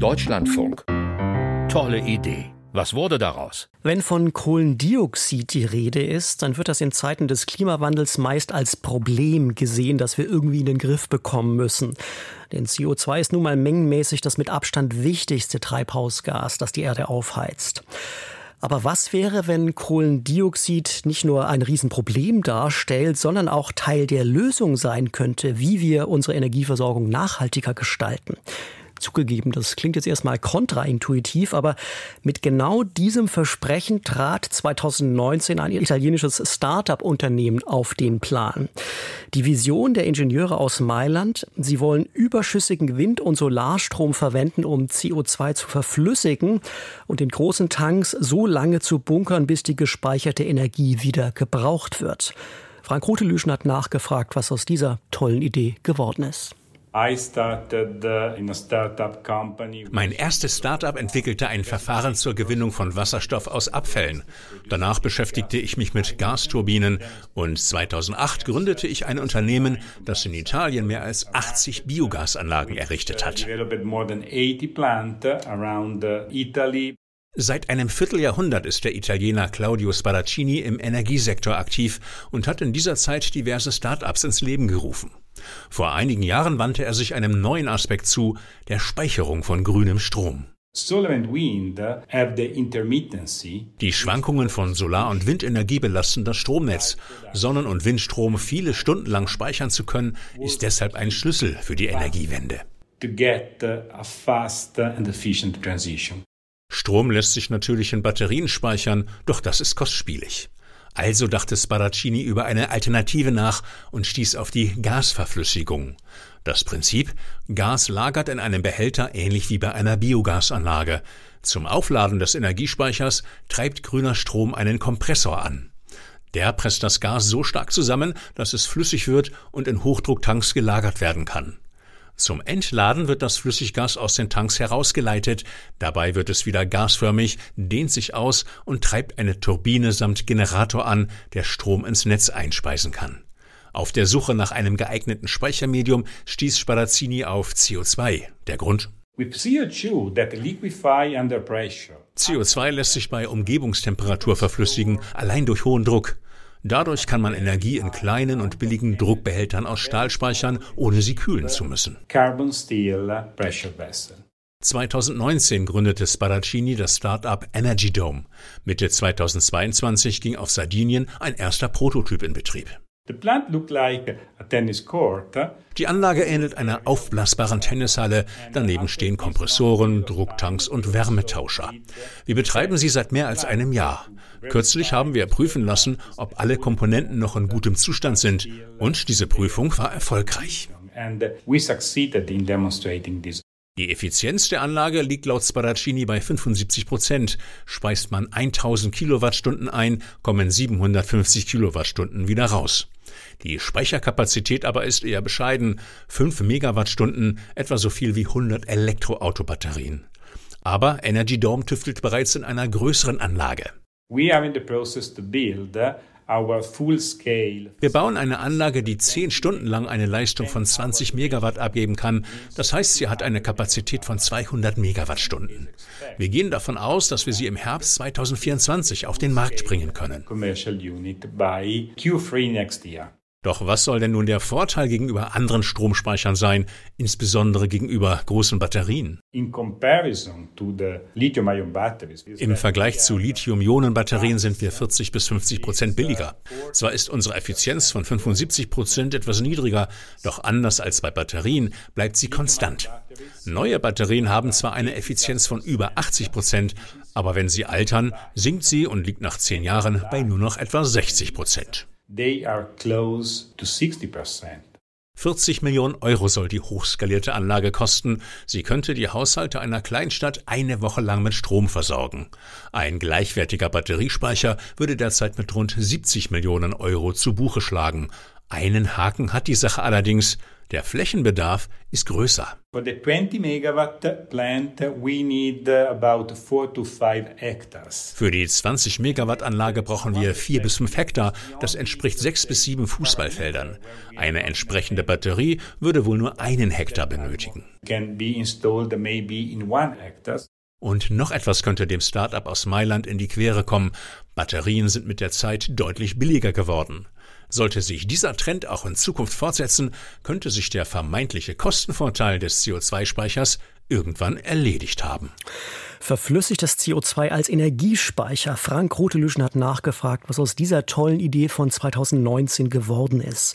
Deutschlandfunk. Tolle Idee. Was wurde daraus? Wenn von Kohlendioxid die Rede ist, dann wird das in Zeiten des Klimawandels meist als Problem gesehen, das wir irgendwie in den Griff bekommen müssen. Denn CO2 ist nun mal mengenmäßig das mit Abstand wichtigste Treibhausgas, das die Erde aufheizt. Aber was wäre, wenn Kohlendioxid nicht nur ein Riesenproblem darstellt, sondern auch Teil der Lösung sein könnte, wie wir unsere Energieversorgung nachhaltiger gestalten? Zugegeben, das klingt jetzt erstmal kontraintuitiv, aber mit genau diesem Versprechen trat 2019 ein italienisches Start-up-Unternehmen auf den Plan. Die Vision der Ingenieure aus Mailand, sie wollen überschüssigen Wind- und Solarstrom verwenden, um CO2 zu verflüssigen und in großen Tanks so lange zu bunkern, bis die gespeicherte Energie wieder gebraucht wird. Frank Rutelüschen hat nachgefragt, was aus dieser tollen Idee geworden ist. Uh, mein erstes Startup entwickelte ein Verfahren zur Gewinnung von Wasserstoff aus Abfällen. Danach beschäftigte ich mich mit Gasturbinen und 2008 gründete ich ein Unternehmen, das in Italien mehr als 80 Biogasanlagen errichtet hat. Seit einem Vierteljahrhundert ist der Italiener Claudio Sparaccini im Energiesektor aktiv und hat in dieser Zeit diverse Start-ups ins Leben gerufen. Vor einigen Jahren wandte er sich einem neuen Aspekt zu, der Speicherung von grünem Strom. Die Schwankungen von Solar- und Windenergie belasten das Stromnetz. Sonnen- und Windstrom viele Stunden lang speichern zu können, ist deshalb ein Schlüssel für die Energiewende. Strom lässt sich natürlich in Batterien speichern, doch das ist kostspielig. Also dachte Sparaccini über eine Alternative nach und stieß auf die Gasverflüssigung. Das Prinzip, Gas lagert in einem Behälter ähnlich wie bei einer Biogasanlage. Zum Aufladen des Energiespeichers treibt grüner Strom einen Kompressor an. Der presst das Gas so stark zusammen, dass es flüssig wird und in Hochdrucktanks gelagert werden kann. Zum Entladen wird das Flüssiggas aus den Tanks herausgeleitet, dabei wird es wieder gasförmig, dehnt sich aus und treibt eine Turbine samt Generator an, der Strom ins Netz einspeisen kann. Auf der Suche nach einem geeigneten Speichermedium stieß Sparazzini auf CO2. Der Grund? CO2 lässt sich bei Umgebungstemperatur verflüssigen, allein durch hohen Druck. Dadurch kann man Energie in kleinen und billigen Druckbehältern aus Stahl speichern, ohne sie kühlen zu müssen. 2019 gründete Sparaccini das Start-up Energy Dome. Mitte 2022 ging auf Sardinien ein erster Prototyp in Betrieb. Die Anlage ähnelt einer aufblasbaren Tennishalle. Daneben stehen Kompressoren, Drucktanks und Wärmetauscher. Wir betreiben sie seit mehr als einem Jahr. Kürzlich haben wir prüfen lassen, ob alle Komponenten noch in gutem Zustand sind. Und diese Prüfung war erfolgreich. Die Effizienz der Anlage liegt laut Sparaccini bei 75 Prozent. Speist man 1000 Kilowattstunden ein, kommen 750 Kilowattstunden wieder raus. Die Speicherkapazität aber ist eher bescheiden, 5 Megawattstunden, etwa so viel wie 100 Elektroautobatterien. Aber Energy Dome tüftelt bereits in einer größeren Anlage. Wir bauen eine Anlage, die zehn Stunden lang eine Leistung von 20 Megawatt abgeben kann. Das heißt, sie hat eine Kapazität von 200 Megawattstunden. Wir gehen davon aus, dass wir sie im Herbst 2024 auf den Markt bringen können. Doch was soll denn nun der Vorteil gegenüber anderen Stromspeichern sein, insbesondere gegenüber großen Batterien? Im Vergleich zu Lithium-Ionen-Batterien sind wir 40 bis 50 Prozent billiger. Zwar ist unsere Effizienz von 75 Prozent etwas niedriger, doch anders als bei Batterien bleibt sie konstant. Neue Batterien haben zwar eine Effizienz von über 80 Prozent, aber wenn sie altern, sinkt sie und liegt nach zehn Jahren bei nur noch etwa 60 Prozent. They are close to 60%. 40 Millionen Euro soll die hochskalierte Anlage kosten. Sie könnte die Haushalte einer Kleinstadt eine Woche lang mit Strom versorgen. Ein gleichwertiger Batteriespeicher würde derzeit mit rund 70 Millionen Euro zu Buche schlagen. Einen Haken hat die Sache allerdings. Der Flächenbedarf ist größer. For the 20 megawatt plant we need about 4 to 5 hectares. Für die 20 Megawatt Anlage brauchen wir 4 bis 5 Hektar, das entspricht 6 bis 7 Fußballfeldern. Eine entsprechende Batterie würde wohl nur einen Hektar benötigen. Can be installed maybe in one hectare. Und noch etwas könnte dem Start-up aus Mailand in die Quere kommen. Batterien sind mit der Zeit deutlich billiger geworden. Sollte sich dieser Trend auch in Zukunft fortsetzen, könnte sich der vermeintliche Kostenvorteil des CO2-Speichers irgendwann erledigt haben. Verflüssigtes CO2 als Energiespeicher. Frank Rotelüschen hat nachgefragt, was aus dieser tollen Idee von 2019 geworden ist.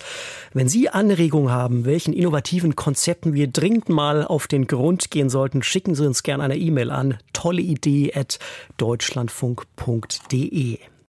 Wenn Sie Anregungen haben, welchen innovativen Konzepten wir dringend mal auf den Grund gehen sollten, schicken Sie uns gerne eine E-Mail an tolleidee.deutschlandfunk.de.